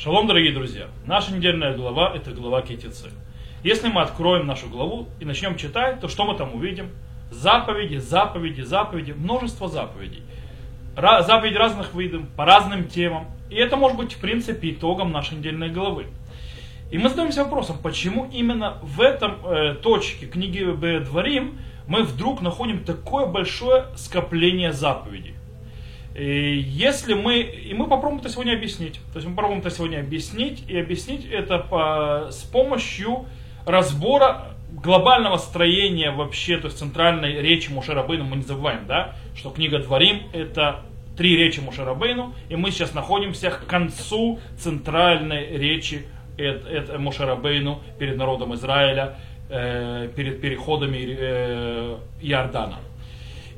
Шалом, дорогие друзья! Наша недельная глава – это глава Кетицы. Если мы откроем нашу главу и начнем читать, то что мы там увидим? Заповеди, заповеди, заповеди, множество заповедей. Ра- заповеди разных видов, по разным темам. И это может быть, в принципе, итогом нашей недельной главы. И мы задаемся вопросом, почему именно в этом э, точке книги Дворим мы вдруг находим такое большое скопление заповедей. И если мы, и мы попробуем это сегодня объяснить. То есть мы попробуем это сегодня объяснить, и объяснить это по, с помощью разбора глобального строения вообще, то есть центральной речи Мушарабейну, мы не забываем, да, что книга Дворим это три речи Мушарабейну, и мы сейчас находимся к концу центральной речи это Мушарабейну перед народом Израиля, э, перед переходами э.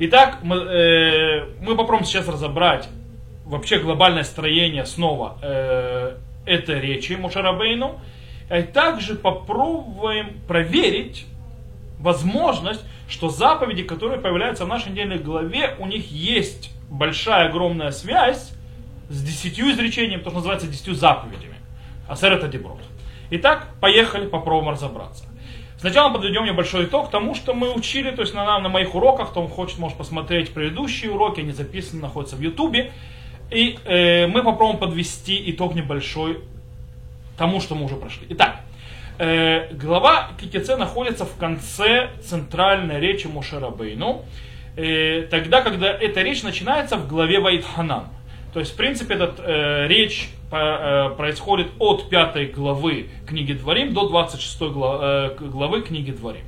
Итак, мы, э, мы попробуем сейчас разобрать вообще глобальное строение снова э, этой речи Мушарабейну. И также попробуем проверить возможность, что заповеди, которые появляются в нашей недельной главе, у них есть большая, огромная связь с десятью изречениями, то, что называется десятью заповедями. Асер это деброд. Итак, поехали, попробуем разобраться. Сначала подведем небольшой итог тому, что мы учили, то есть на, на моих уроках, кто хочет, может посмотреть предыдущие уроки, они записаны, находятся в Ютубе. И э, мы попробуем подвести итог небольшой тому, что мы уже прошли. Итак, э, глава Китице находится в конце центральной речи Мушерабейну, э, тогда, когда эта речь начинается в главе Вайтханан. То есть, в принципе, эта э, речь по, э, происходит от пятой главы книги Дворим до 26 главы, э, главы книги Дворим.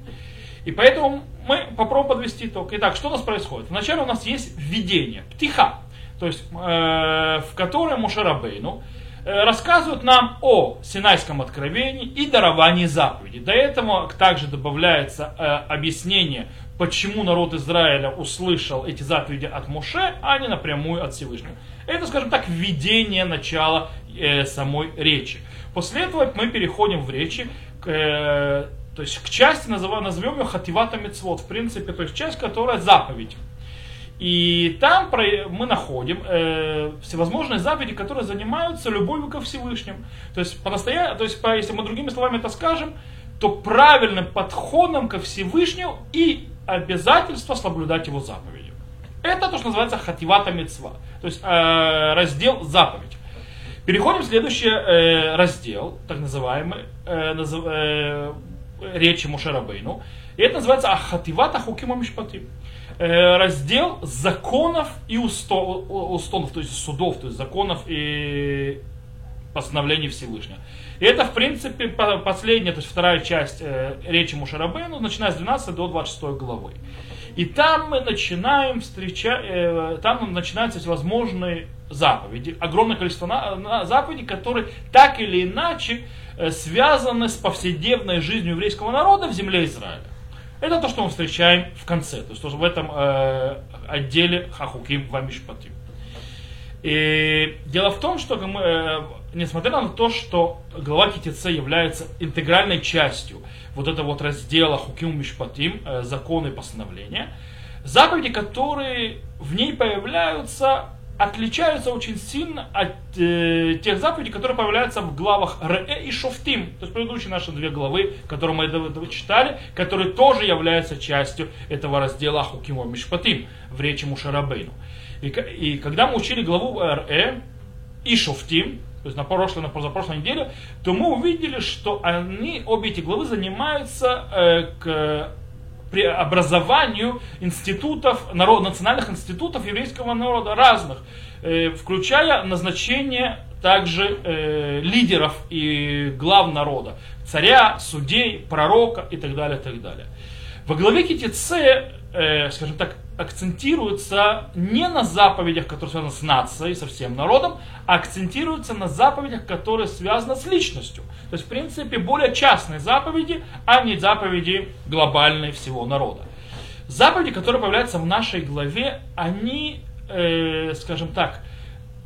И поэтому мы попробуем подвести итог. Итак, что у нас происходит? Вначале у нас есть введение, птиха, то есть э, в котором Мушарабейну э, рассказывают нам о Синайском откровении и даровании заповеди. До этого также добавляется э, объяснение почему народ Израиля услышал эти заповеди от Муше, а не напрямую от Всевышнего. Это, скажем так, введение начала э, самой речи. После этого мы переходим в речи к, э, то есть к части, назовем, назовем ее хативата мецвод, в принципе, то есть часть, которая заповедь. И там мы находим э, всевозможные заповеди, которые занимаются любовью ко Всевышнему. То есть, по настоя... то есть по, если мы другими словами это скажем, то правильным подходом ко Всевышнему и обязательство соблюдать его заповеди. Это то, что называется хативата мецва, то есть э, раздел заповедь. Переходим в следующий э, раздел, так называемый, э, назыв, э, речи Мушарабейну. И это называется Ахативата Хукима Мишпати. Э, раздел законов и устонов, то есть судов, то есть законов и постановлений Всевышнего. И это, в принципе, последняя, то есть вторая часть э, речи Мушарабейну, начиная с 12 до 26 главы. И там мы начинаем встречать, э, там начинаются всевозможные заповеди, огромное количество на, на, заповедей, которые так или иначе э, связаны с повседневной жизнью еврейского народа в земле Израиля. Это то, что мы встречаем в конце, то есть в этом э, отделе Хахуким Вамишпатим. И дело в том, что мы, э, несмотря на то, что глава Китице является интегральной частью вот этого вот раздела Хуким Мишпатим, э, законы и постановления, заповеди, которые в ней появляются, отличаются очень сильно от э, тех заповедей, которые появляются в главах Ре и Шофтим, то есть предыдущие наши две главы, которые мы этого читали, которые тоже являются частью этого раздела Хукима Мишпатим в речи Мушарабейну. И, и когда мы учили главу РЭ и Шофтим, то есть на прошлой, на позапрошлой неделе, то мы увидели, что они, обе эти главы занимаются э, к преобразованию институтов, народ, национальных институтов еврейского народа разных, э, включая назначение также э, лидеров и глав народа, царя, судей, пророка и так далее, и так далее. Во главе Китице, э, скажем так, акцентируется не на заповедях, которые связаны с нацией, со всем народом, а акцентируется на заповедях, которые связаны с личностью. То есть, в принципе, более частные заповеди, а не заповеди глобальные всего народа. Заповеди, которые появляются в нашей главе, они, э, скажем так,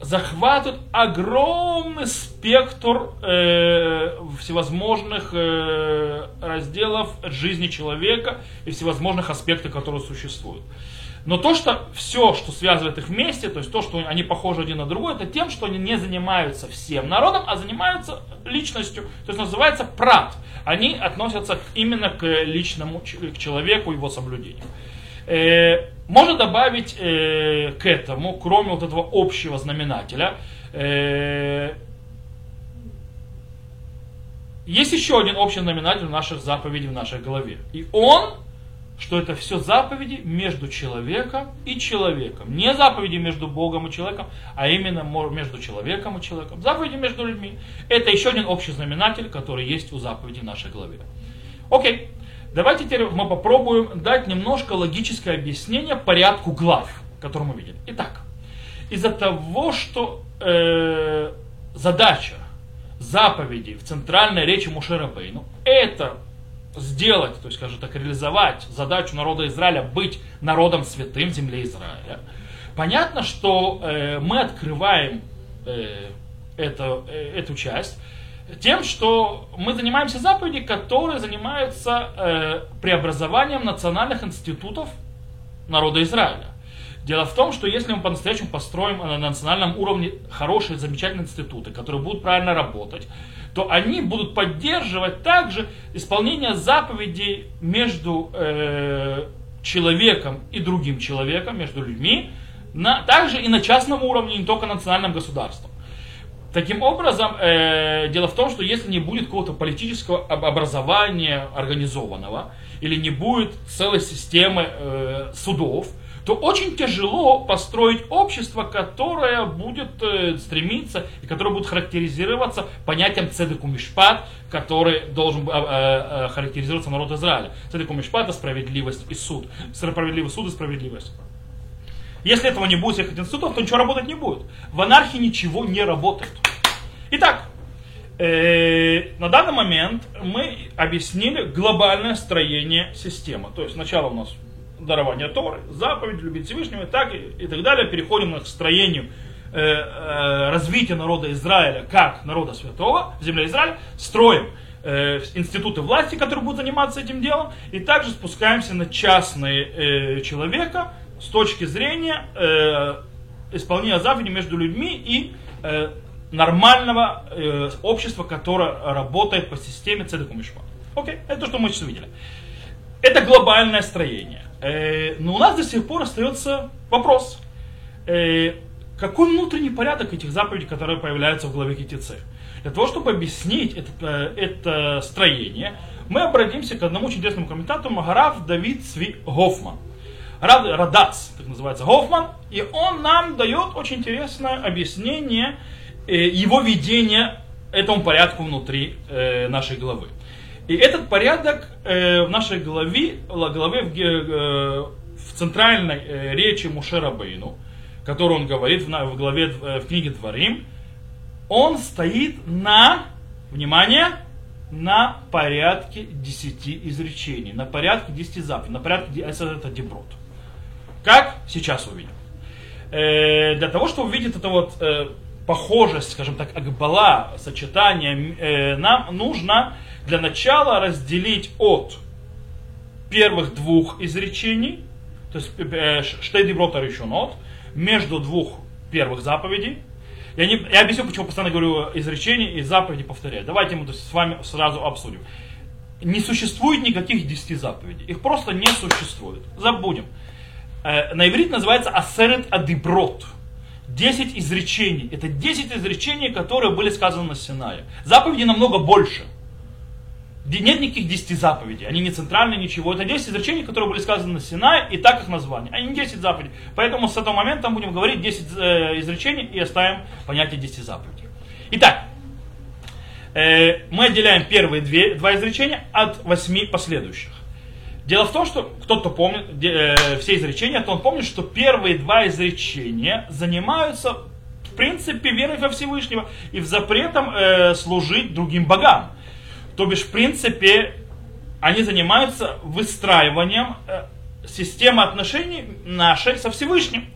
захватывают огромный спектр э, всевозможных э, разделов жизни человека и всевозможных аспектов, которые существуют. Но то, что все, что связывает их вместе, то есть то, что они похожи один на другой, это тем, что они не занимаются всем народом, а занимаются личностью. То есть называется прат. Они относятся именно к личному, к человеку, его соблюдению. Можно добавить э, к этому, кроме вот этого общего знаменателя, э, есть еще один общий знаменатель в наших заповедей в нашей голове. И он что это все заповеди между человеком и человеком. Не заповеди между Богом и человеком, а именно между человеком и человеком. Заповеди между людьми. Это еще один общий знаменатель, который есть у заповедей в нашей главе. Окей, давайте теперь мы попробуем дать немножко логическое объяснение порядку глав, который мы видели. Итак, из-за того, что э, задача заповедей в центральной речи Мушера Бейну, это сделать, то есть, скажем так, реализовать задачу народа Израиля быть народом святым земле Израиля, понятно, что э, мы открываем э, это, э, эту часть тем, что мы занимаемся заповедями, которые занимаются э, преобразованием национальных институтов народа Израиля. Дело в том, что если мы по-настоящему построим на национальном уровне хорошие, замечательные институты, которые будут правильно работать, то они будут поддерживать также исполнение заповедей между э, человеком и другим человеком, между людьми, на, также и на частном уровне, не только национальным государством. Таким образом, э, дело в том, что если не будет какого-то политического образования организованного, или не будет целой системы э, судов, то очень тяжело построить общество, которое будет э, стремиться и которое будет характеризироваться понятием цедеку мишпат, который должен э, э, характеризироваться народ Израиля. Цедеку мишпат это справедливость и суд. Справедливый суд и справедливость. Если этого не будет всех институтов, то ничего работать не будет. В анархии ничего не работает. Итак, э, на данный момент мы объяснили глобальное строение системы. То есть сначала у нас дарования Торы, заповедь любить Всевышнего и так и, и так далее. Переходим к строению э, э, развития народа Израиля как народа святого в земле Израиля. Строим э, институты власти, которые будут заниматься этим делом. И также спускаемся на частные э, человека с точки зрения э, исполнения заповедей между людьми и э, нормального э, общества, которое работает по системе Цедеку Мишпа. Окей, это то, что мы сейчас увидели. Это глобальное строение. Э, но у нас до сих пор остается вопрос, э, какой внутренний порядок этих заповедей, которые появляются в главе КТЦ? Для того, чтобы объяснить это, э, это строение, мы обратимся к одному чудесному комментатору Магараф Давид Сви Гофман. Радац, так называется, Гофман, и он нам дает очень интересное объяснение его видения этому порядку внутри нашей главы. И этот порядок э, в нашей главе, главе в, э, в центральной э, речи Мушера Бейну, которую он говорит в, главе э, в книге Дворим, он стоит на, внимание, на порядке десяти изречений, на порядке десяти заповедей, на порядке, это деброд. Как? Сейчас увидим. Э, для того, чтобы увидеть это вот э, похожесть, скажем так, акбала, сочетание, э, нам нужно для начала разделить от первых двух изречений, то есть э, штейдиброта решенот, между двух первых заповедей. Я, не, я объясню, почему постоянно говорю изречения и заповеди повторяю. Давайте мы с вами сразу обсудим. Не существует никаких десяти заповедей. Их просто не существует. Забудем. Э, на иврите называется асерет адиброт. Десять изречений. Это десять изречений, которые были сказаны на Синае. Заповеди намного больше нет никаких 10 заповедей, они не центральные, ничего. Это 10 изречений, которые были сказаны на Синае, и так их название. Они не 10 заповедей. Поэтому с этого момента мы будем говорить 10 э, изречений и оставим понятие 10 заповедей. Итак, э, мы отделяем первые две, два изречения от восьми последующих. Дело в том, что кто-то помнит э, все изречения, то он помнит, что первые два изречения занимаются в принципе верой во Всевышнего и в запретом э, служить другим богам. То бишь, в принципе, они занимаются выстраиванием э, системы отношений нашей со Всевышним.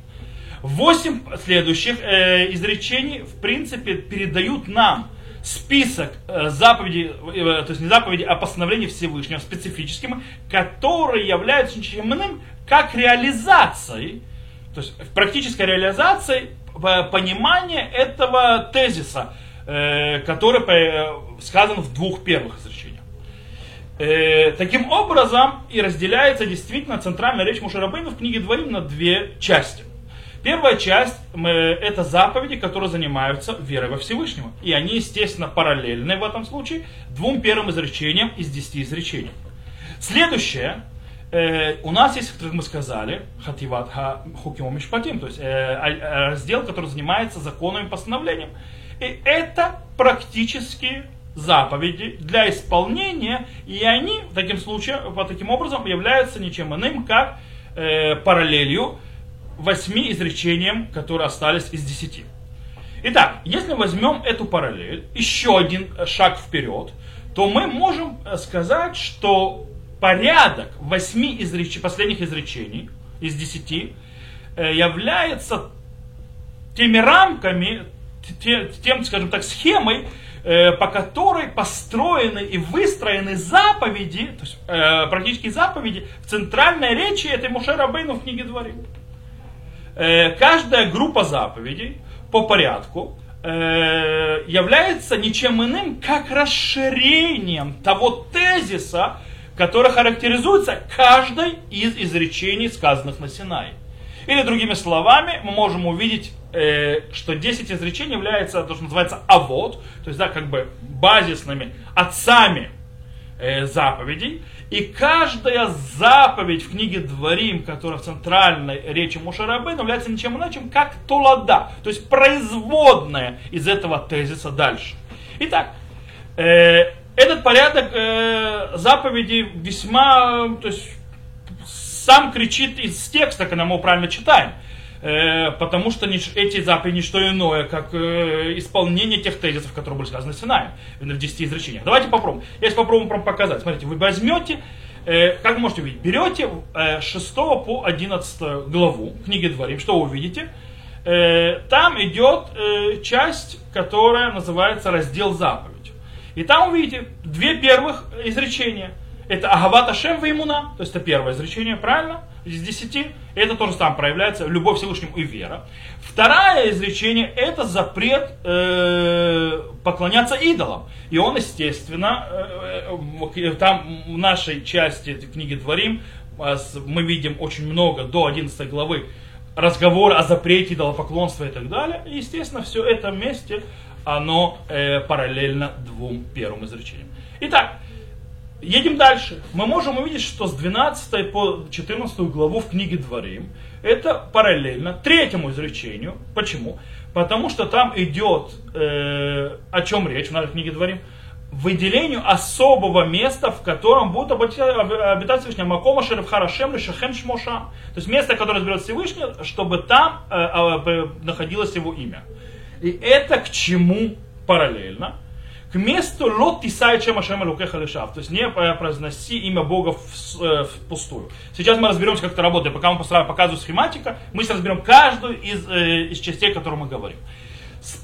Восемь следующих э, изречений, в принципе, передают нам список э, заповедей, э, то есть не заповедей, а постановлений Всевышнего специфическим, которые являются ничем иным, как реализацией, то есть практической реализацией понимания этого тезиса, э, который сказан в двух первых изречениях. Э, таким образом и разделяется действительно центральная речь Мушарабейна в книге Дворим на две части. Первая часть это заповеди, которые занимаются верой во Всевышнего. И они, естественно, параллельны в этом случае двум первым изречениям из десяти изречений. Следующее, э, у нас есть, как мы сказали, хативат ха хукиму мишпатим, то есть э, раздел, который занимается законами и постановлением. И это практически заповеди для исполнения, и они таким случаем, по таким образом являются ничем иным, как э, параллелью восьми изречениям, которые остались из десяти. Итак, если возьмем эту параллель, еще один шаг вперед, то мы можем э, сказать, что порядок восьми изреч... последних изречений из десяти э, является теми рамками, тем, скажем так, схемой, э, по которой построены и выстроены заповеди, то есть практически заповеди в центральной речи этой Мушера Бейну в книге Дворим. Э, каждая группа заповедей по порядку э, является ничем иным, как расширением того тезиса, который характеризуется каждой из изречений, сказанных на Синае. Или другими словами, мы можем увидеть, э, что 10 изречений являются то, что называется авод, то есть да, как бы базисными отцами заповедей. И каждая заповедь в книге Дворим, которая в центральной речи Мушарабы, является ничем иначе, как тулада, то есть производная из этого тезиса дальше. Итак, э, этот порядок э, заповедей весьма, то есть сам кричит из текста, когда мы его правильно читаем. Э, потому что эти заповеди не что иное, как э, исполнение тех тезисов, которые были сказаны Синаем в 10 изречениях. Давайте попробуем. Я сейчас попробую показать. Смотрите, вы возьмете, э, как вы можете увидеть, берете 6 по 11 главу книги Дворим, что вы увидите? Там идет часть, которая называется раздел заповедь. И там увидите две первых изречения. Это Агавата Шем Веймуна, то есть это первое изречение, правильно? из десяти, это тоже там проявляется любовь Всевышнему и вера. Второе изречение это запрет э, поклоняться идолам. И он, естественно, э, э, там в нашей части книги Дворим мы видим очень много до 11 главы разговор о запрете идолопоклонства и так далее. И, естественно, все это вместе, оно э, параллельно двум первым изречениям. Итак, Едем дальше. Мы можем увидеть, что с 12 по 14 главу в книге Дворим это параллельно третьему изречению. Почему? Потому что там идет, э, о чем речь в нашей книге Дворим, выделению особого места, в котором будут обитать Всевышний Макома Шерев Харашем Шахен Шмоша. То есть место, которое разберет Всевышний, чтобы там э, э, находилось его имя. И это к чему параллельно? К месту лот тисай чем ашем лукеха лешав. То есть не произноси имя Бога э, впустую. Сейчас мы разберемся, как это работает. Пока мы показываю схематика, мы сейчас разберем каждую из, э, из частей, о которой мы говорим.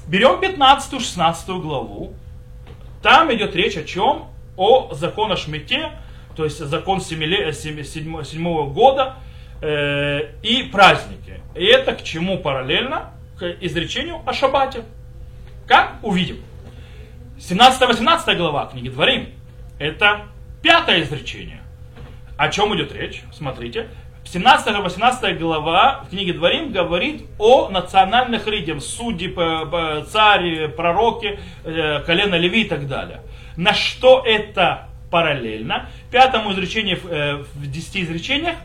Берем 15-16 главу. Там идет речь о чем? О законе Шмите, то есть закон 7, 7, 7, 7 года э, и праздники. И это к чему параллельно? К изречению о Шабате. Как? Увидим. 17-18 глава книги Дворим. Это пятое изречение. О чем идет речь? Смотрите. 17-18 глава в книге Дворим говорит о национальных людях, судьи, цари, пророки, э, колено Леви и так далее. На что это параллельно? Пятому изречению э, в 10 изречениях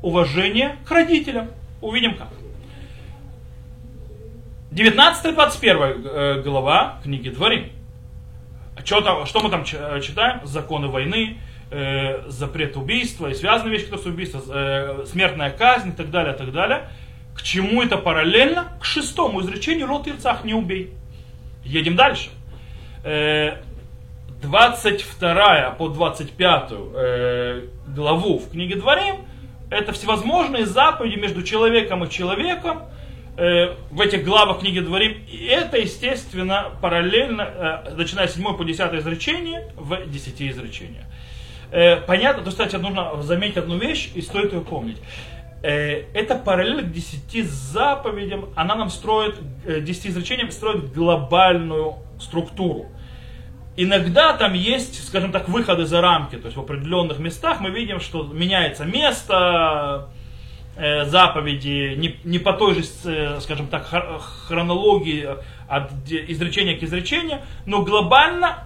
уважение к родителям. Увидим как. 19-21 э, глава книги Дворим. Что, там, что мы там э, читаем? Законы войны, э, запрет убийства и связанные вещи, которые с убийством, э, смертная казнь и так далее, и так далее. К чему это параллельно? К шестому изречению «Рот ирцах не убей». Едем дальше. Э, 22 по 25 э, главу в книге Дворим это всевозможные заповеди между человеком и человеком, Э, в этих главах книги Дворим. И это, естественно, параллельно, э, начиная с 7 по 10 изречение, в 10 изречениях. Э, понятно, то, кстати, нужно заметить одну вещь, и стоит ее помнить. Э, это параллель к десяти заповедям, она нам строит, э, десяти изречениям строит глобальную структуру. Иногда там есть, скажем так, выходы за рамки, то есть в определенных местах мы видим, что меняется место, заповеди не, не по той же, э, скажем так, хронологии от изречения к изречению, но глобально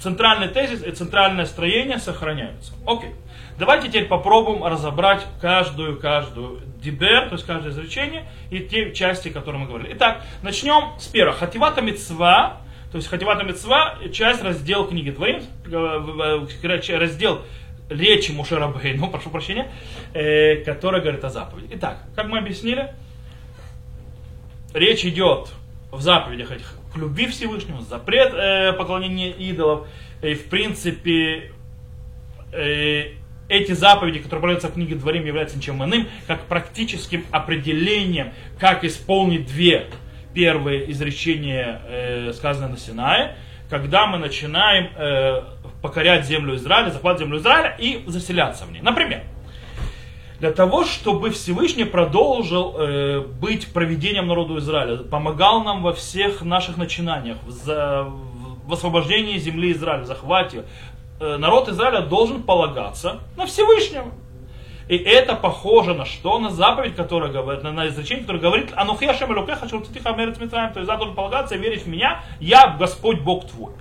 центральный тезис и центральное строение сохраняются. Окей. Давайте теперь попробуем разобрать каждую, каждую дибер, то есть каждое изречение и те части, которые мы говорили. Итак, начнем с первого. Хативата мецва, то есть Хативата мецва, часть раздел книги Дворим, раздел речи Мушерабейну, прошу прощения, э, который говорит о заповеди. Итак, как мы объяснили, речь идет в заповедях этих к любви Всевышнему, запрет э, поклонения идолов. И в принципе э, эти заповеди, которые проявляются в книге Дворим, являются ничем иным, как практическим определением, как исполнить две первые изречения, э, сказанные на Синае, когда мы начинаем э, покорять землю Израиля, захватывать землю Израиля и заселяться в ней. Например, для того, чтобы Всевышний продолжил э, быть проведением народу Израиля, помогал нам во всех наших начинаниях, в, за, в освобождении земли Израиля, в захвате, э, народ Израиля должен полагаться на Всевышнего. И это похоже на что? На заповедь, которая говорит, на, на изречение, которое говорит, Анухи Ашем Элокеха, Шурцитиха Мерец Митраем, то есть я должен полагаться и верить в меня, я Господь Бог твой.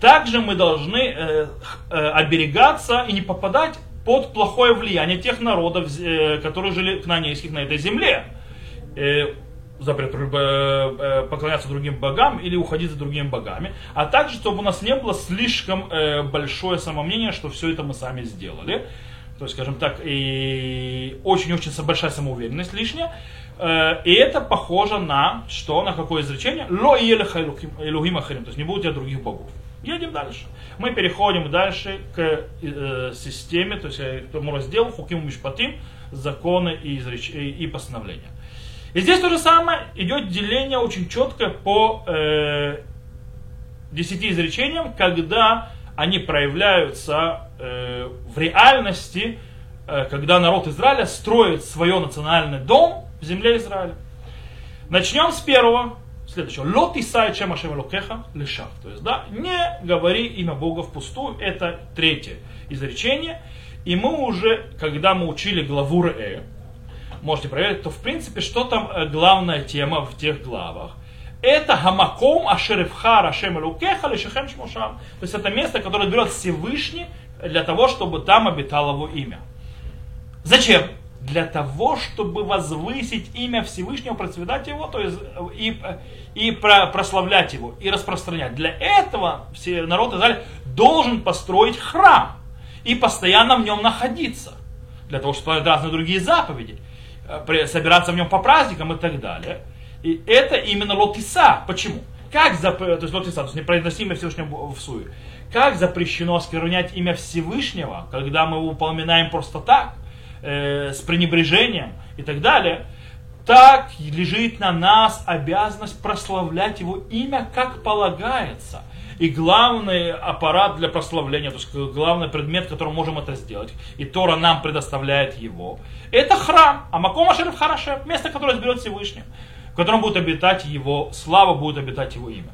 Также мы должны э, э, оберегаться и не попадать под плохое влияние тех народов, э, которые жили кнанейских на этой земле. Э, запрет э, поклоняться другим богам или уходить за другими богами, а также, чтобы у нас не было слишком большое самомнение, что все это мы сами сделали. То есть, скажем так, и очень-очень большая самоуверенность лишняя. И это похоже на что? На какое изречение? Ло и ахарим. То есть не будет у тебя других богов. Едем дальше. Мы переходим дальше к э, системе, то есть э, к тому разделу Хуким Мишпатим, законы и, изреч... и постановления. И здесь то же самое, идет деление очень четкое по э, десяти изречениям, когда они проявляются э, в реальности, э, когда народ Израиля строит свой национальный дом в земле Израиля. Начнем с первого следующего. Лот Исай чем Ашем Лукеха лишав. То есть, да, не говори имя Бога впустую. Это третье изречение. И мы уже, когда мы учили главу Ре, можете проверить, то в принципе, что там э, главная тема в тех главах? Это Хамаком Ашеревха Рашем Лукеха Лишахем Шмушам. То есть это место, которое берет Всевышний для того, чтобы там обитало его имя. Зачем? Для того, чтобы возвысить имя Всевышнего, процветать его, то есть и, и прославлять его, и распространять. Для этого народ Израиля должен построить храм и постоянно в нем находиться, для того, чтобы разные другие заповеди, э, собираться в нем по праздникам и так далее. И это именно лотиса. Почему? Как зап... то есть лотиса, то есть непроизносимое Всевышнего в суе. Как запрещено осквернять имя Всевышнего, когда мы его упоминаем просто так? Э, с пренебрежением и так далее, так лежит на нас обязанность прославлять его имя, как полагается. И главный аппарат для прославления, то есть главный предмет, которым можем это сделать, и Тора нам предоставляет его, это храм. А Макома Шериф Харашев, место, которое изберет Всевышний, в котором будет обитать его слава, будет обитать его имя.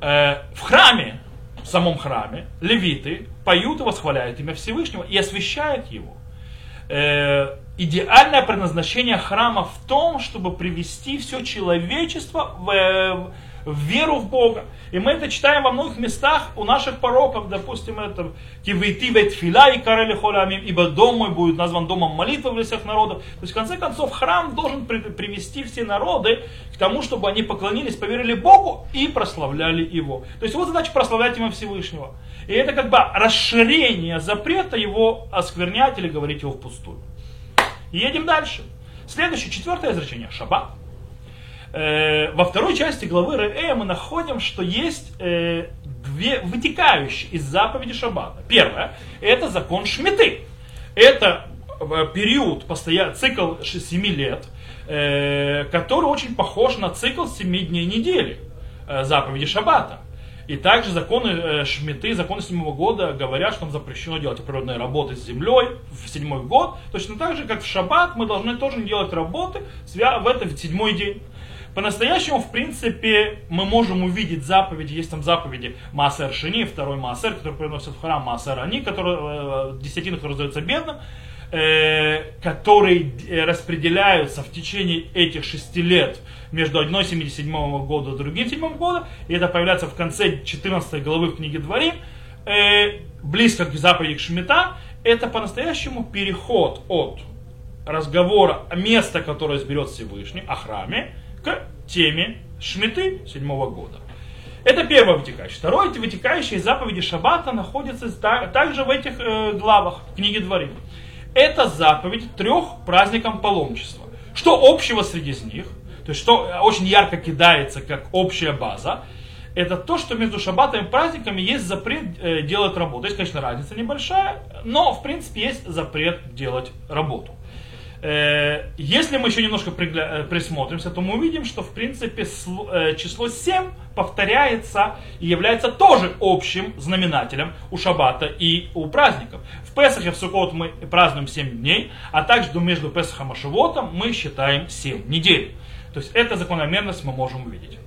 Э, в храме, в самом храме, левиты поют и восхваляют имя Всевышнего и освящают его э, идеальное предназначение храма в том, чтобы привести все человечество в, э, в веру в Бога. И мы это читаем во многих местах у наших пороков, допустим, это Кивейти ветфила и карели холямим, ибо дом мой будет назван домом молитвы для всех народов. То есть, в конце концов, храм должен при, привести все народы к тому, чтобы они поклонились, поверили Богу и прославляли Его. То есть, вот задача прославлять Его Всевышнего. И это как бы расширение запрета его осквернять или говорить его впустую. Едем дальше. Следующее, четвертое изречение. Шаббат. Э, во второй части главы Ре мы находим, что есть э, две вытекающие из заповеди Шаббата. Первое, это закон Шмиты. Это э, период, постоянный цикл 7 лет, который очень похож на цикл 7 дней недели заповеди Шаббата. И также законы Шмиты, законы седьмого года говорят, что нам запрещено делать природные работы с землей в седьмой год. Точно так же, как в шаббат, мы должны тоже не делать работы в этот седьмой день. По-настоящему, в принципе, мы можем увидеть заповеди, есть там заповеди Маасер Шини, второй Маасер, который приносит в храм Маасер Ани, который, э, десятина, который раздается бедным, э, которые э, распределяются в течение этих шести лет между одной 77 года и другим 7 года, и это появляется в конце 14 главы в книге Дворим, э, близко к заповеди Шмита, это по-настоящему переход от разговора о места, которое изберет Всевышний, о храме, к теме Шмиты 7 года. Это первое вытекающее. Второе, эти вытекающие заповеди Шаббата находятся также в этих э, главах книги Дворим. Это заповедь трех праздникам паломничества. Что общего среди них – то есть что очень ярко кидается как общая база, это то, что между шаббатом и праздниками есть запрет э, делать работу. Есть, конечно, разница небольшая, но в принципе есть запрет делать работу. Э, если мы еще немножко пригля- э, присмотримся, то мы увидим, что в принципе э, число 7 повторяется и является тоже общим знаменателем у шаббата и у праздников. В Песахе, в Суккот мы празднуем 7 дней, а также между Песахом и Шивотом мы считаем 7 недель. То есть эта закономерность мы можем увидеть.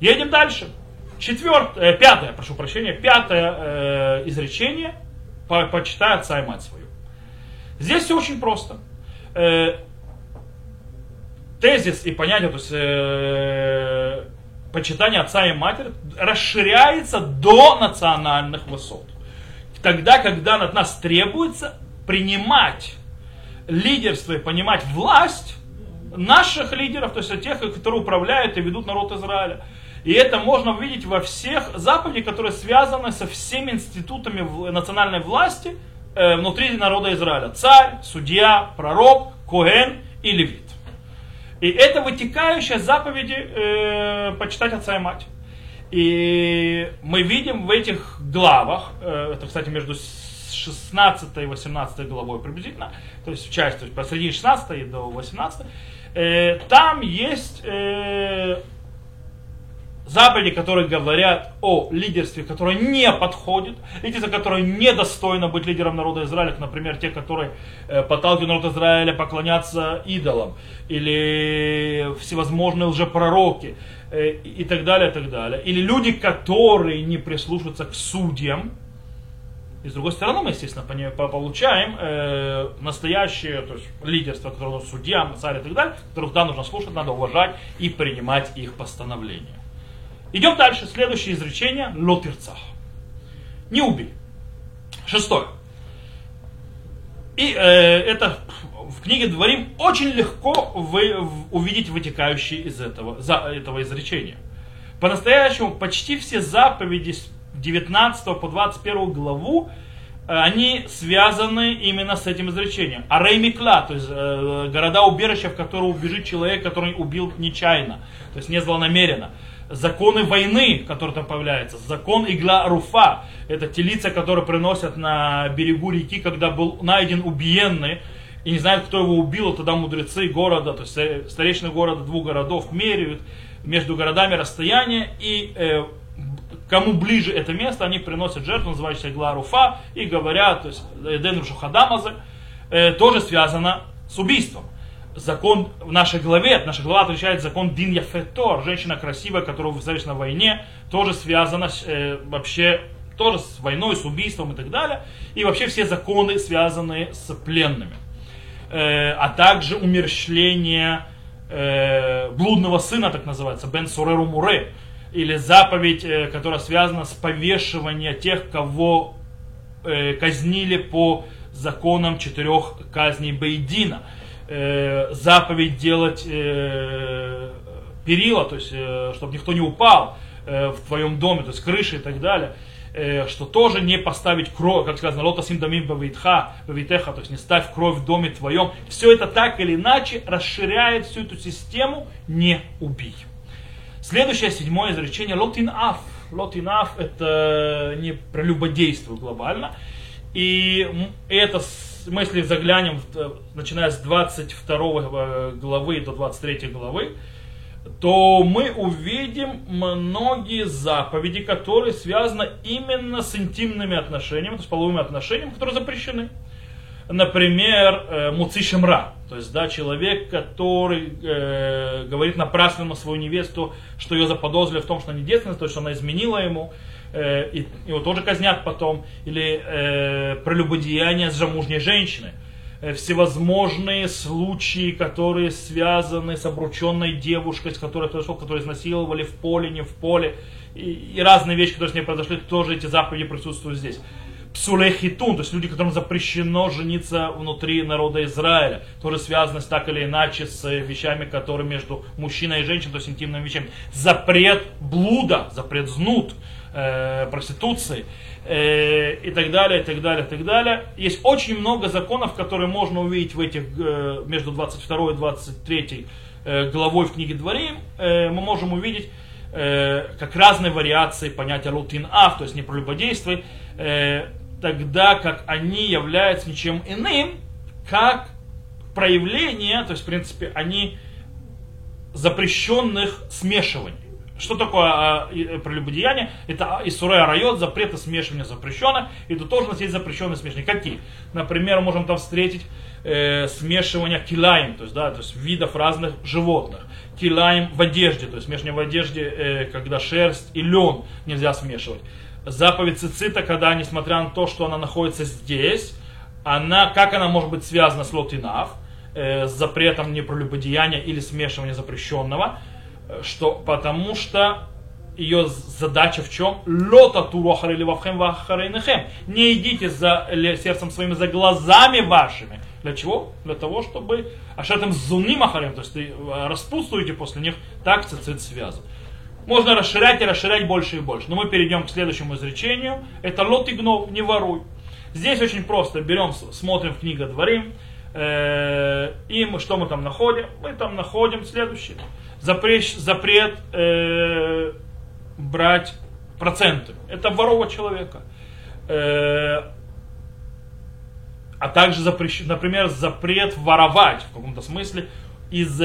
Едем дальше. Четвертое, пятое, прошу прощения, пятое э, изречение. По, почитай отца и мать свою. Здесь все очень просто. Э, тезис и понятие, то есть э, почитание отца и матери расширяется до национальных высот. Тогда, когда от нас требуется принимать лидерство и понимать власть наших лидеров, то есть тех, которые управляют и ведут народ Израиля. И это можно увидеть во всех заповедях, которые связаны со всеми институтами национальной власти внутри народа Израиля. Царь, судья, пророк, коэн и левит. И это вытекающая заповеди э, почитать отца и мать. И мы видим в этих главах, э, это, кстати, между 16 и 18 главой приблизительно, то есть в части, то есть посреди 16 до 18, э, там есть э, заповеди, которые говорят о лидерстве, которое не подходит, лидерство, которое недостойно быть лидером народа Израиля, например, те, которые э, подталкивают народ Израиля поклоняться идолам, или всевозможные лжепророки, э, и так далее, и так далее. Или люди, которые не прислушиваются к судьям, и с другой стороны, мы, естественно, получаем э, настоящее то есть, лидерство, которое судьям, царь и так далее, которых да, нужно слушать, надо уважать и принимать их постановления. Идем дальше. Следующее изречение. Лотерцах. Не убей. Шестое. И э, это в книге Дворим очень легко вы, увидеть вытекающие из этого, за, этого изречения. По-настоящему почти все заповеди 19 по 21 главу, э, они связаны именно с этим изречением. А то есть э, города-убежища, в которые убежит человек, который убил нечаянно, то есть не злонамеренно. Законы войны, которые там появляются. Закон Игла Руфа, это те лица, которые приносят на берегу реки, когда был найден убиенный, и не знают, кто его убил, тогда мудрецы города, то есть э, старейшины города двух городов меряют между городами расстояние и э, кому ближе это место, они приносят жертву, называющуюся Гларуфа, и говорят, то есть Эден Рушухадамазы, э, тоже связано с убийством. Закон в нашей главе, наша глава отличает закон Дин Яфетор, женщина красивая, которая встретилась на войне, тоже связана э, вообще тоже с войной, с убийством и так далее. И вообще все законы, связанные с пленными. Э, а также умерщвление э, блудного сына, так называется, Бен Суреру Муре, или заповедь, э, которая связана с повешиванием тех, кого э, казнили по законам четырех казней Бейдина. Э, заповедь делать перила, то есть, чтобы никто не упал в твоем доме, то есть крыши и так далее что тоже не поставить кровь, как сказано, лота симдамим бавитха, бавитеха, то есть не ставь кровь в доме твоем. Все это так или иначе расширяет всю эту систему «не убий». Следующее, седьмое изречение, лотин аф. Лотин аф это не прелюбодействие глобально. И это, мы если заглянем, начиная с 22 э, главы до 23 главы, то мы увидим многие заповеди, которые связаны именно с интимными отношениями, то есть половыми отношениями, которые запрещены. Например, э, муцишемра, то есть да, человек, который э, говорит напрасно на свою невесту, что ее заподозрили в том, что она не девственница, то есть что она изменила ему, э, и его тоже казнят потом, или э, прелюбодеяние с замужней женщиной Э, всевозможные случаи, которые связаны с обрученной девушкой, с которой произошел, которую изнасиловали в поле, не в поле, и, и разные вещи, которые с ней произошли, тоже эти заповеди присутствуют здесь. Псулехитун, то есть люди, которым запрещено жениться внутри народа Израиля, тоже связаны с, так или иначе с вещами, которые между мужчиной и женщиной, то есть интимными вещами. Запрет блуда, запрет знут, э, проституции э, и так далее, и так далее, и так далее. Есть очень много законов, которые можно увидеть в этих, э, между 22 и 23 э, главой в книге Дворим. Э, мы можем увидеть как разные вариации понятия рутин ав, то есть не прелюбодействуй, тогда как они являются ничем иным, как проявление, то есть в принципе они запрещенных смешиваний. Что такое а, э, прелюбодеяние? Это Исуре райот, запреты смешивания запрещено. И тут тоже у нас есть запрещенные смешивания. Какие? Например, можем там встретить э, смешивание килаем, то есть, да, то есть видов разных животных. Килаем в одежде, то есть смешивание в одежде, э, когда шерсть и лен нельзя смешивать. Заповедь цицита, когда, несмотря на то, что она находится здесь, она, как она может быть связана с лотинав, э, с запретом непролюбодеяния или смешивания запрещенного, что потому что ее задача в чем? Лота турохари ливавхем вахарейнехем. Не идите за сердцем своим, за глазами вашими. Для чего? Для того, чтобы ашатам зуни махарем, то есть э, распутствуете после них, так цицит связан. Можно расширять и расширять больше и больше. Но мы перейдем к следующему изречению. Это лот и гнов, не воруй. Здесь очень просто. Берем, смотрим в книгу Дворим. Э, и мы, что мы там находим? Мы там находим следующее запрет, запрет э, брать проценты. Это воровать человека. Э, а также, запрещ, например, запрет воровать в каком-то смысле из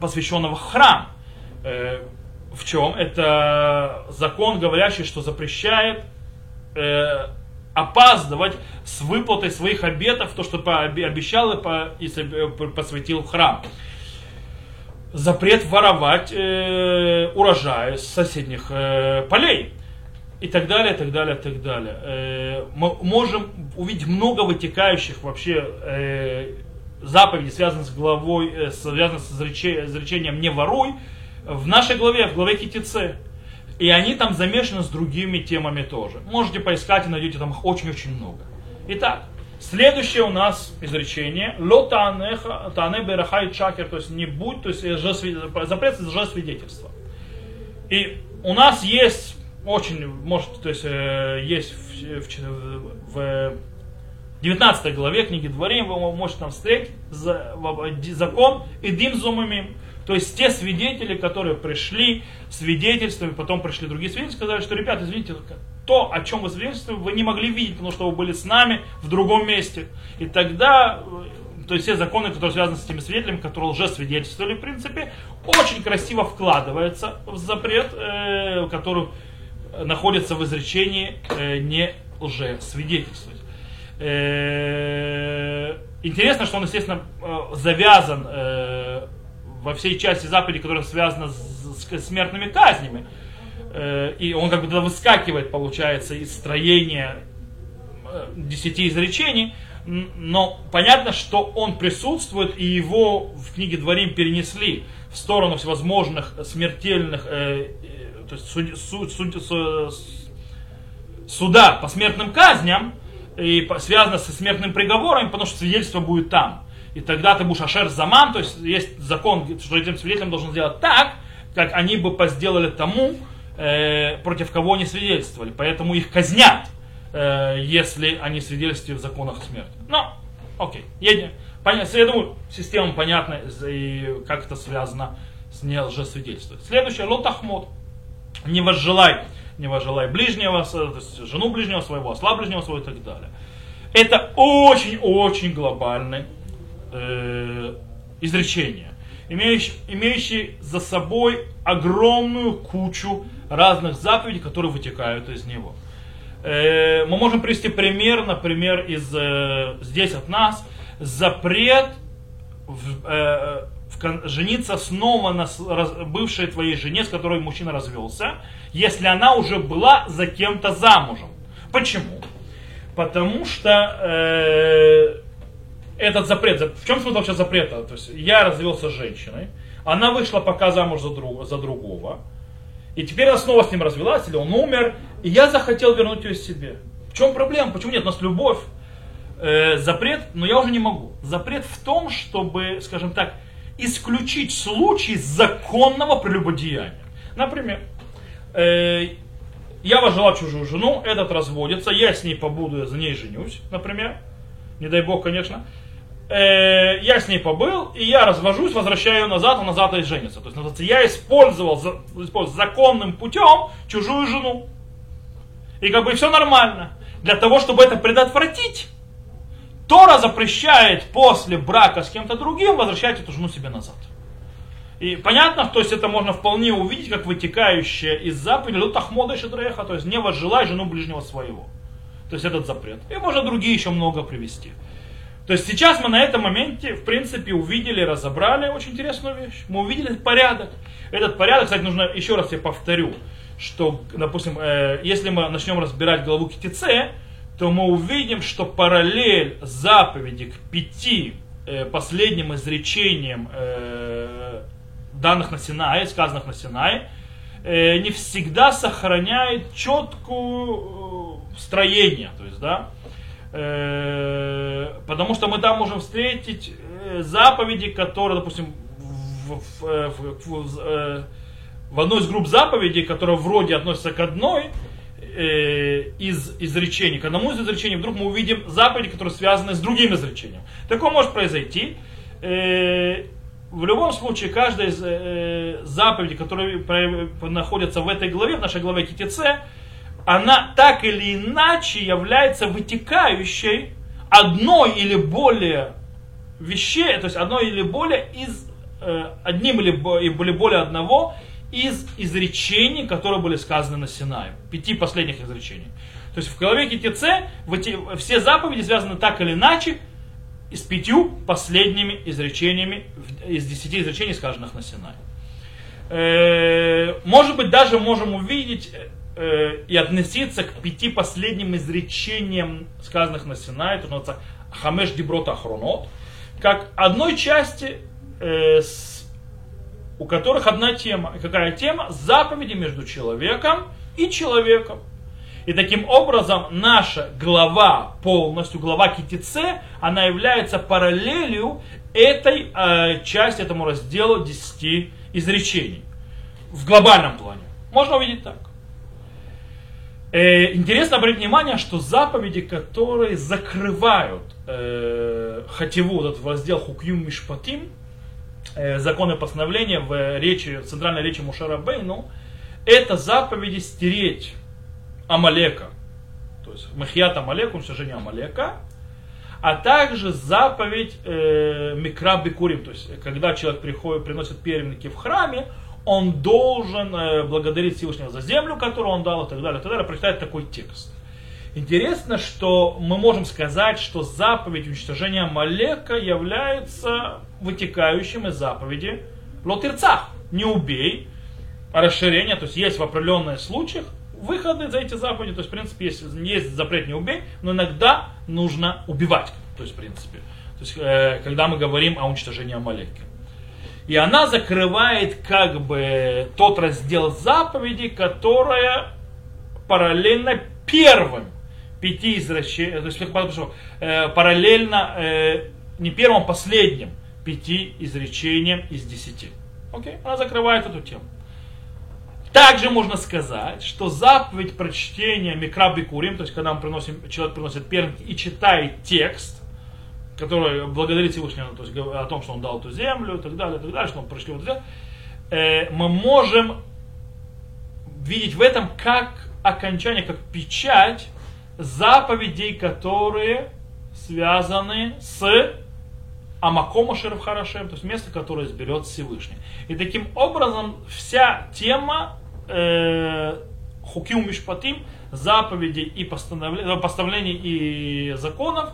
посвященного храма. Э, в чем? Это закон, говорящий, что запрещает э, опаздывать с выплатой своих обетов, то, что обещал и посвятил храм запрет воровать э, урожай с соседних э, полей и так далее, так далее, так далее. Э, мы можем увидеть много вытекающих вообще э, заповедей, связанных с главой, э, связанных с изречением «не воруй», в нашей главе, в главе Китице. И они там замешаны с другими темами тоже. Можете поискать и найдете там очень-очень много. Итак, Следующее у нас изречение. Ло тане берахай чакер, то есть не будь, то есть запрет лжесвидетельства. И у нас есть очень, может, то есть э, есть в, в, в 19 главе книги Дворим, вы можете там встретить закон и дим зумамим. То есть те свидетели, которые пришли свидетельствами, потом пришли другие свидетели, сказали, что, ребята, извините, то, о чем вы свидетельствуете, вы не могли видеть, потому что вы были с нами в другом месте. И тогда, э, то есть все законы, которые связаны с теми свидетелями, которые уже свидетельствовали, в принципе, очень красиво вкладывается в запрет, э, который находится в изречении э, не лжесвидетельствовать. Э, интересно, что он, естественно, э, завязан э, во всей части заповеди, которая связана с, смертными казнями. Э, и он как бы тогда выскакивает, получается, из строения э, десяти изречений, но понятно, что он присутствует, и его в книге Дворим перенесли в сторону всевозможных смертельных, э, э, то есть суд, суд, суд, суда по смертным казням, и связано со смертным приговором, потому что свидетельство будет там. И тогда ты будешь ашер заман, то есть есть закон, что этим свидетелем должен сделать так, как они бы сделали тому, э, против кого они свидетельствовали. Поэтому их казнят, э, если они свидетельствуют в законах смерти. Но, окей, едем. Понятно, я думаю, система понятна, и как это связано с не лжесвидетельством. Следующее, лотахмот. Не возжелай, не возжелай ближнего, жену ближнего своего, осла ближнего своего и так далее. Это очень-очень глобальное э, изречение. имеющий, имеющий за собой огромную кучу разных заповедей, которые вытекают из него. Э, мы можем привести пример, например, из, э, здесь от нас, запрет в, э, жениться снова на бывшей твоей жене, с которой мужчина развелся, если она уже была за кем-то замужем. Почему? Потому что э, этот запрет, в чем смысл вообще запрета? То есть я развелся с женщиной, она вышла пока замуж за, друг, за другого, и теперь она снова с ним развелась, или он умер, и я захотел вернуть ее себе. В чем проблема? Почему нет? У нас любовь. Э, запрет, но я уже не могу. Запрет в том, чтобы, скажем так, исключить случай законного прелюбодеяния. Например, э, я возжила чужую жену, этот разводится, я с ней побуду, я за ней женюсь, например. Не дай бог, конечно. Э, я с ней побыл, и я развожусь, возвращаю ее назад, а назад и женится. То есть я использовал, использовал законным путем чужую жену. И как бы все нормально. Для того, чтобы это предотвратить, Тора запрещает после брака с кем-то другим возвращать эту жену себе назад. И понятно, то есть это можно вполне увидеть, как вытекающее из заповеди Лутахмода Шедреха, то есть не возжелай жену ближнего своего. То есть этот запрет. И можно другие еще много привести. То есть сейчас мы на этом моменте, в принципе, увидели, разобрали очень интересную вещь. Мы увидели порядок. Этот порядок, кстати, нужно еще раз я повторю, что, допустим, э, если мы начнем разбирать главу Китице, то мы увидим, что параллель заповеди к пяти э, последним изречениям э, данных на Синае, сказанных на Синае, э, не всегда сохраняет четкую э, строение. То есть, да, Э, потому что мы там можем встретить э, заповеди, которые, допустим, в, в, э, в, в, в одной из групп заповедей, которая вроде относится к одной из изречений, к одному из изречений, вдруг мы увидим заповеди, которые связаны с другим изречением. Такое может произойти. В любом случае, каждая из заповедей, которые находятся в этой главе, в нашей главе Китице, она так или иначе является вытекающей одной или более вещей, то есть одной или более из э, одним или, или более одного из изречений, которые были сказаны на Синае. Пяти последних изречений. То есть в голове Китице все заповеди связаны так или иначе с пятью последними изречениями из десяти изречений, сказанных на Синае. Э, может быть, даже можем увидеть э, и относиться к пяти последним изречениям, сказанных на Синае, это называется Хамеш Диброт Ахронот, как одной части, э, с, у которых одна тема. И какая тема? Заповеди между человеком и человеком. И таким образом наша глава полностью, глава Китице, она является параллелью этой э, части, этому разделу 10 изречений. В глобальном плане. Можно увидеть так. Э, интересно обратить внимание, что заповеди, которые закрывают э, хативу, этот раздел Хукюм Мишпатим, законы постановления в речи, в центральной речи Мушара Бейну, это заповеди стереть Амалека, то есть Махьят Амалек, уничтожение Амалека, а также заповедь э, Микра Бекурим, то есть когда человек приходит, приносит первенники в храме, он должен э, благодарить Всевышнего за землю, которую он дал, и так далее, и так далее, прочитать такой текст. Интересно, что мы можем сказать, что заповедь уничтожения Малека является вытекающим из заповеди Лотырцах. Не убей, расширение, то есть есть в определенных случаях выходы за эти заповеди, то есть в принципе есть, есть запрет не убей, но иногда нужно убивать, то есть в принципе. То есть, э, когда мы говорим о уничтожении Амалека. И она закрывает как бы тот раздел заповедей, которая параллельно первым пяти извращениям, то есть э, параллельно э, не первым, а последним пяти изречениям из десяти. Окей? Она закрывает эту тему. Также можно сказать, что заповедь прочтения микраби курим, то есть когда мы приносим, человек приносит первым и читает текст, который благодарит Всевышнего то есть, о том, что он дал эту землю и так далее, и так далее, что он прошли вот это, э, мы можем видеть в этом как окончание, как печать заповедей, которые связаны с Амакома Шерфхарашем, то есть место, которое изберет Всевышний. И таким образом вся тема э, Хуким Мишпатим, заповедей и постановлений, постановлений и законов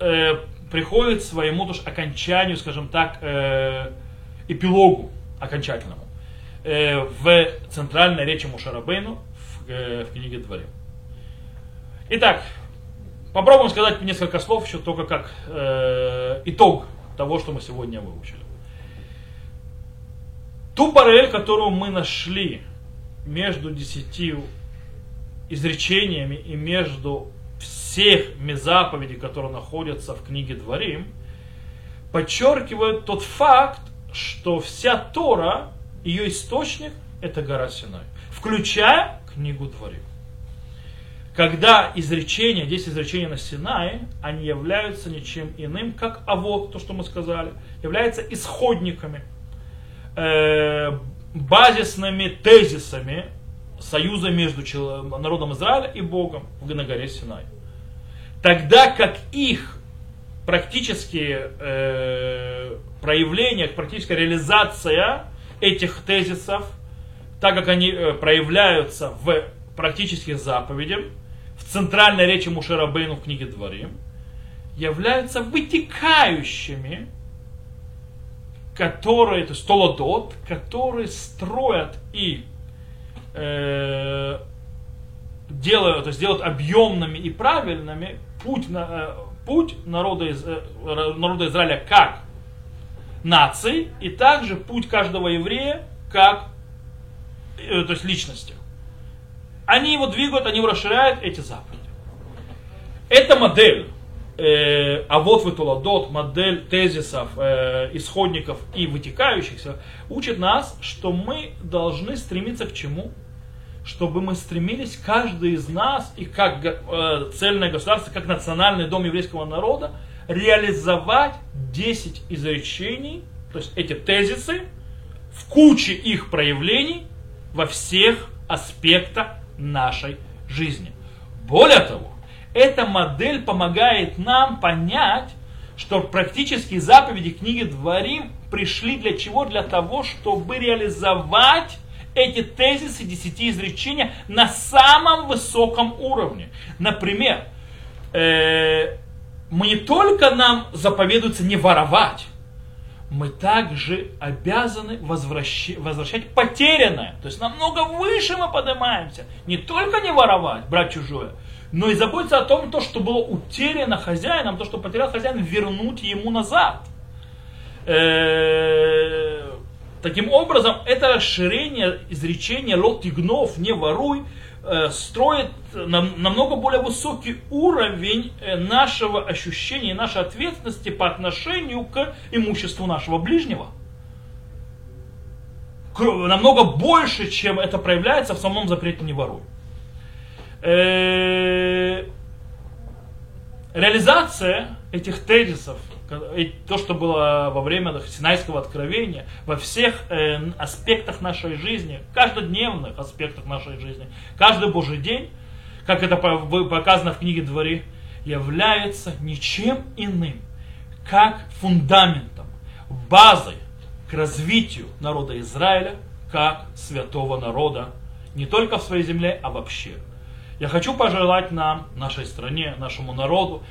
э, приходит к своему тоже окончанию, скажем так, э, эпилогу окончательному э, в центральной речи Мушарабейну в, э, в книге Дворе. Итак, попробуем сказать несколько слов еще только как э, итог того, что мы сегодня выучили. Ту параллель, которую мы нашли между десятью изречениями и между всеми заповедей, которые находятся в книге Дворим, подчеркивает тот факт, что вся Тора, ее источник, это гора Синай, включая книгу Дворим. Когда изречения, 10 изречений на Синае, они являются ничем иным, как а вот то, что мы сказали, являются исходниками, э, базисными тезисами союза между народом Израиля и Богом на горе Синай. Тогда как их практические э, проявления, практическая реализация этих тезисов, так как они э, проявляются в практических заповедях, в центральной речи Мушерабейну в книге Дворим, являются вытекающими, которые, то есть толодот, которые строят и э, делают, то есть делают объемными и правильными путь, на, э, путь народа, из, э, народа Израиля как нации и также путь каждого еврея как э, то есть личности. Они его двигают, они его расширяют, эти заповеди. Эта модель, э, а вот вытуладот, модель тезисов, э, исходников и вытекающихся, учит нас, что мы должны стремиться к чему? чтобы мы стремились, каждый из нас, и как э, цельное государство, как национальный дом еврейского народа, реализовать 10 изречений, то есть эти тезисы, в куче их проявлений во всех аспектах нашей жизни. Более того, эта модель помогает нам понять, что практические заповеди книги Дворим пришли для чего? Для того, чтобы реализовать эти тезисы десяти изречения на самом высоком уровне. Например, э, мы не только нам заповедуется не воровать, мы также обязаны возвращать, возвращать потерянное. То есть намного выше мы поднимаемся. Не только не воровать, брать чужое, но и заботиться о том, то, что было утеряно хозяином, то, что потерял хозяин, вернуть ему назад. Э, Таким образом, это расширение изречения «лот и гнов, не воруй» э, строит намного более высокий уровень э, нашего ощущения нашей ответственности по отношению к имуществу нашего ближнего. Намного больше, чем это проявляется в самом запрете «не воруй». Э, реализация этих тезисов то, что было во время Синайского откровения, во всех э, аспектах нашей жизни, каждодневных аспектах нашей жизни, каждый Божий день, как это показано в книге Двори, является ничем иным, как фундаментом, базой к развитию народа Израиля, как святого народа, не только в своей земле, а вообще. Я хочу пожелать нам, нашей стране, нашему народу,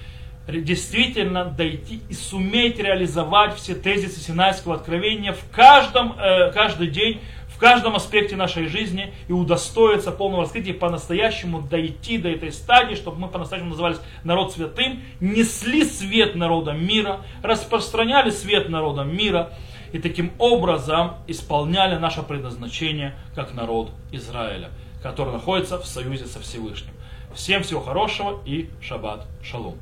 действительно дойти и суметь реализовать все тезисы Синайского откровения в каждом, э, каждый день, в каждом аспекте нашей жизни и удостоиться полного раскрытия, по-настоящему дойти до этой стадии, чтобы мы по-настоящему назывались народ святым, несли свет народа мира, распространяли свет народа мира и таким образом исполняли наше предназначение как народ Израиля, который находится в союзе со Всевышним. Всем всего хорошего и шаббат шалом.